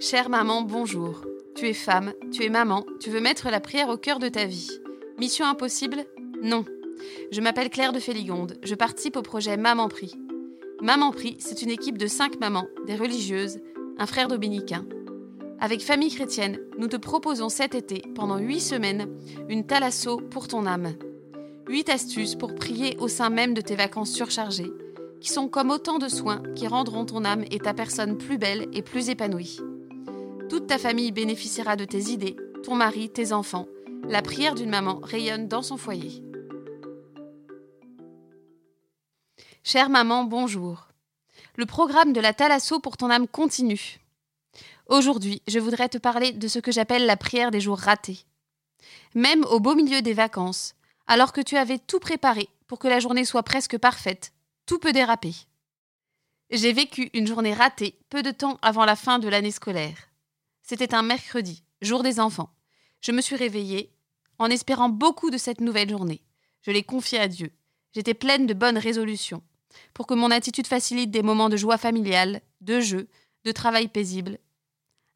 Chère maman, bonjour. Tu es femme, tu es maman, tu veux mettre la prière au cœur de ta vie. Mission impossible? Non. Je m'appelle Claire de Féligonde, je participe au projet Maman Prie. Maman Prie, c'est une équipe de cinq mamans, des religieuses, un frère dominicain. Avec Famille Chrétienne, nous te proposons cet été, pendant huit semaines, une thalasso pour ton âme. Huit astuces pour prier au sein même de tes vacances surchargées, qui sont comme autant de soins qui rendront ton âme et ta personne plus belle et plus épanouie. Toute ta famille bénéficiera de tes idées, ton mari, tes enfants. La prière d'une maman rayonne dans son foyer. Chère maman, bonjour. Le programme de la Thalasso pour ton âme continue. Aujourd'hui, je voudrais te parler de ce que j'appelle la prière des jours ratés. Même au beau milieu des vacances, alors que tu avais tout préparé pour que la journée soit presque parfaite, tout peut déraper. J'ai vécu une journée ratée peu de temps avant la fin de l'année scolaire. C'était un mercredi, jour des enfants. Je me suis réveillée en espérant beaucoup de cette nouvelle journée. Je l'ai confiée à Dieu. J'étais pleine de bonnes résolutions pour que mon attitude facilite des moments de joie familiale, de jeu, de travail paisible.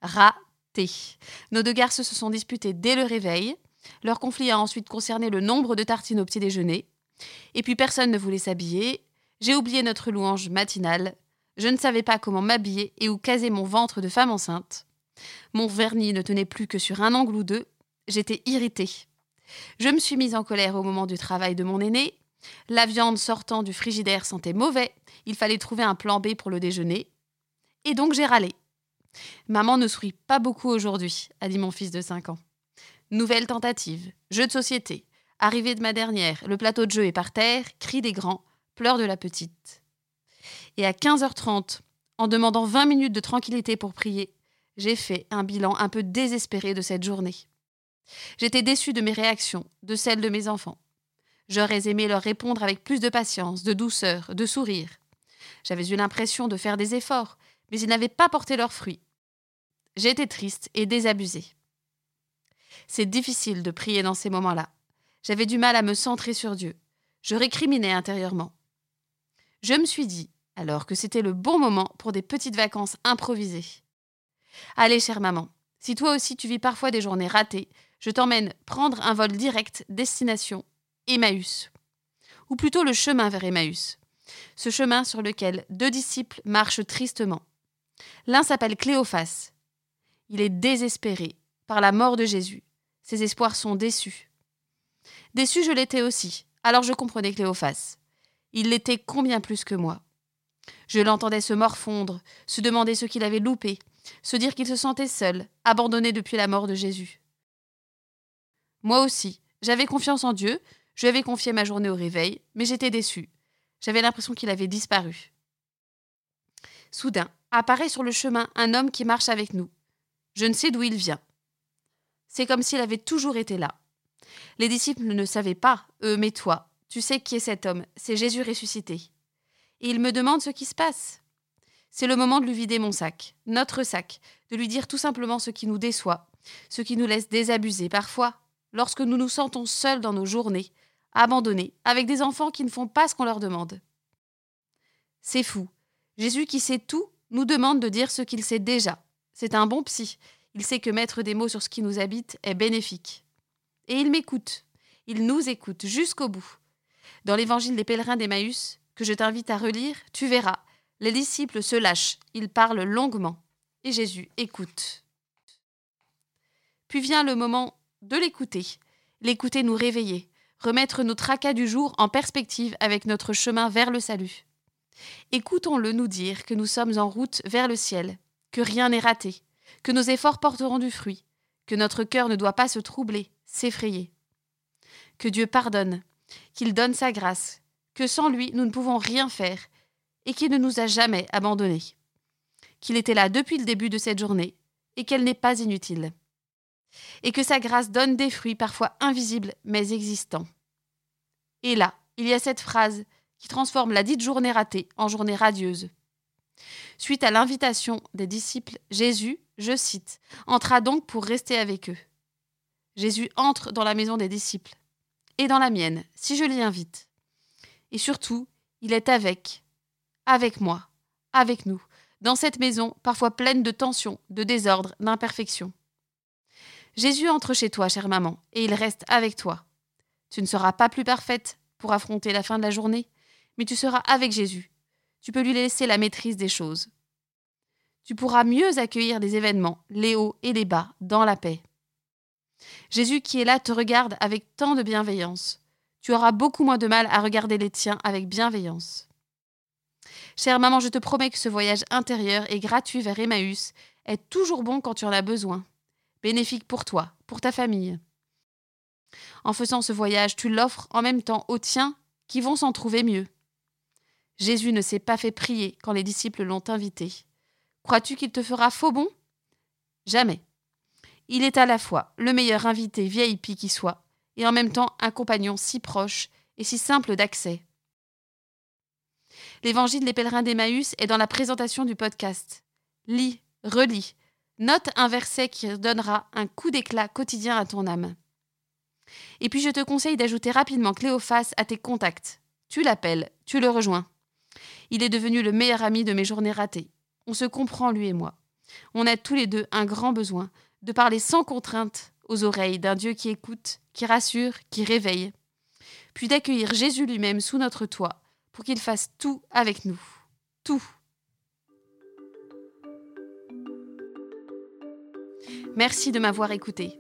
Raté. Nos deux garçons se sont disputés dès le réveil. Leur conflit a ensuite concerné le nombre de tartines au petit déjeuner. Et puis personne ne voulait s'habiller. J'ai oublié notre louange matinale. Je ne savais pas comment m'habiller et où caser mon ventre de femme enceinte. Mon vernis ne tenait plus que sur un angle ou deux. J'étais irritée. Je me suis mise en colère au moment du travail de mon aîné la viande sortant du frigidaire sentait mauvais, il fallait trouver un plan B pour le déjeuner. Et donc j'ai râlé. Maman ne sourit pas beaucoup aujourd'hui, a dit mon fils de 5 ans. Nouvelle tentative, jeu de société. Arrivée de ma dernière, le plateau de jeu est par terre, cri des grands, pleurs de la petite. Et à 15h30, en demandant 20 minutes de tranquillité pour prier, j'ai fait un bilan un peu désespéré de cette journée. J'étais déçue de mes réactions, de celles de mes enfants. J'aurais aimé leur répondre avec plus de patience, de douceur, de sourire. J'avais eu l'impression de faire des efforts, mais ils n'avaient pas porté leurs fruits. J'étais triste et désabusée. C'est difficile de prier dans ces moments-là. J'avais du mal à me centrer sur Dieu. Je récriminais intérieurement. Je me suis dit, alors que c'était le bon moment pour des petites vacances improvisées. Allez, chère maman, si toi aussi tu vis parfois des journées ratées, je t'emmène prendre un vol direct destination Emmaüs, ou plutôt le chemin vers Emmaüs, ce chemin sur lequel deux disciples marchent tristement. L'un s'appelle Cléophas. Il est désespéré par la mort de Jésus. Ses espoirs sont déçus. Déçu, je l'étais aussi, alors je comprenais Cléophas. Il l'était combien plus que moi? Je l'entendais se morfondre, se demander ce qu'il avait loupé, se dire qu'il se sentait seul, abandonné depuis la mort de Jésus. Moi aussi, j'avais confiance en Dieu, je lui avais confié ma journée au réveil, mais j'étais déçue. J'avais l'impression qu'il avait disparu. Soudain, apparaît sur le chemin un homme qui marche avec nous. Je ne sais d'où il vient. C'est comme s'il avait toujours été là. Les disciples ne savaient pas, eux, mais toi, tu sais qui est cet homme, c'est Jésus ressuscité. Et il me demande ce qui se passe. C'est le moment de lui vider mon sac, notre sac, de lui dire tout simplement ce qui nous déçoit, ce qui nous laisse désabusés parfois, lorsque nous nous sentons seuls dans nos journées, abandonnés, avec des enfants qui ne font pas ce qu'on leur demande. C'est fou. Jésus qui sait tout nous demande de dire ce qu'il sait déjà. C'est un bon psy. Il sait que mettre des mots sur ce qui nous habite est bénéfique. Et il m'écoute. Il nous écoute jusqu'au bout. Dans l'évangile des pèlerins d'Emmaüs, que je t'invite à relire, tu verras, les disciples se lâchent, ils parlent longuement, et Jésus écoute. Puis vient le moment de l'écouter, l'écouter nous réveiller, remettre nos tracas du jour en perspective avec notre chemin vers le salut. Écoutons-le nous dire que nous sommes en route vers le ciel, que rien n'est raté, que nos efforts porteront du fruit, que notre cœur ne doit pas se troubler, s'effrayer. Que Dieu pardonne, qu'il donne sa grâce, que sans lui nous ne pouvons rien faire, et qu'il ne nous a jamais abandonnés. Qu'il était là depuis le début de cette journée, et qu'elle n'est pas inutile et que sa grâce donne des fruits parfois invisibles mais existants. Et là, il y a cette phrase qui transforme la dite journée ratée en journée radieuse. Suite à l'invitation des disciples, Jésus, je cite, entra donc pour rester avec eux. Jésus entre dans la maison des disciples, et dans la mienne, si je l'y invite. Et surtout, il est avec, avec moi, avec nous, dans cette maison parfois pleine de tensions, de désordres, d'imperfections. Jésus entre chez toi, chère maman, et il reste avec toi. Tu ne seras pas plus parfaite pour affronter la fin de la journée, mais tu seras avec Jésus. Tu peux lui laisser la maîtrise des choses. Tu pourras mieux accueillir les événements, les hauts et les bas, dans la paix. Jésus qui est là te regarde avec tant de bienveillance. Tu auras beaucoup moins de mal à regarder les tiens avec bienveillance. Chère maman, je te promets que ce voyage intérieur et gratuit vers Emmaüs est toujours bon quand tu en as besoin. Bénéfique pour toi, pour ta famille. En faisant ce voyage, tu l'offres en même temps aux tiens qui vont s'en trouver mieux. Jésus ne s'est pas fait prier quand les disciples l'ont invité. Crois-tu qu'il te fera faux bon? Jamais. Il est à la fois le meilleur invité VIP qui soit, et en même temps un compagnon si proche et si simple d'accès. L'évangile des pèlerins d'Emmaüs est dans la présentation du podcast. Lis, relis, note un verset qui donnera un coup d'éclat quotidien à ton âme. Et puis je te conseille d'ajouter rapidement Cléophas à tes contacts. Tu l'appelles, tu le rejoins. Il est devenu le meilleur ami de mes journées ratées. On se comprend, lui et moi. On a tous les deux un grand besoin de parler sans contrainte aux oreilles d'un Dieu qui écoute, qui rassure, qui réveille, puis d'accueillir Jésus lui-même sous notre toit pour qu'il fasse tout avec nous. Tout. Merci de m'avoir écouté.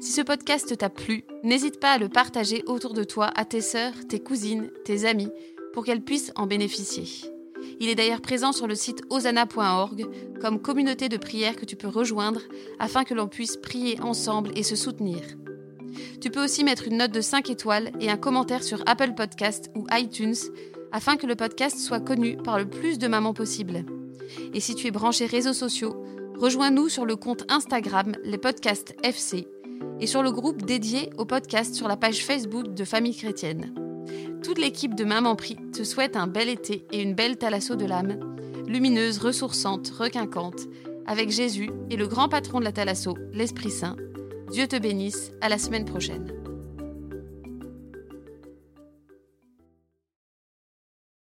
Si ce podcast t'a plu, n'hésite pas à le partager autour de toi à tes sœurs, tes cousines, tes amis, pour qu'elles puissent en bénéficier. Il est d'ailleurs présent sur le site osana.org comme communauté de prière que tu peux rejoindre afin que l'on puisse prier ensemble et se soutenir. Tu peux aussi mettre une note de 5 étoiles et un commentaire sur Apple Podcast ou iTunes afin que le podcast soit connu par le plus de mamans possible. Et si tu es branché réseaux sociaux, rejoins-nous sur le compte Instagram Les Podcasts FC et sur le groupe dédié au podcast sur la page Facebook de Famille Chrétienne. Toute l'équipe de Maman Prie te souhaite un bel été et une belle thalasso de l'âme, lumineuse, ressourçante, requinquante, avec Jésus et le grand patron de la thalasso, l'Esprit Saint. Dieu te bénisse, à la semaine prochaine.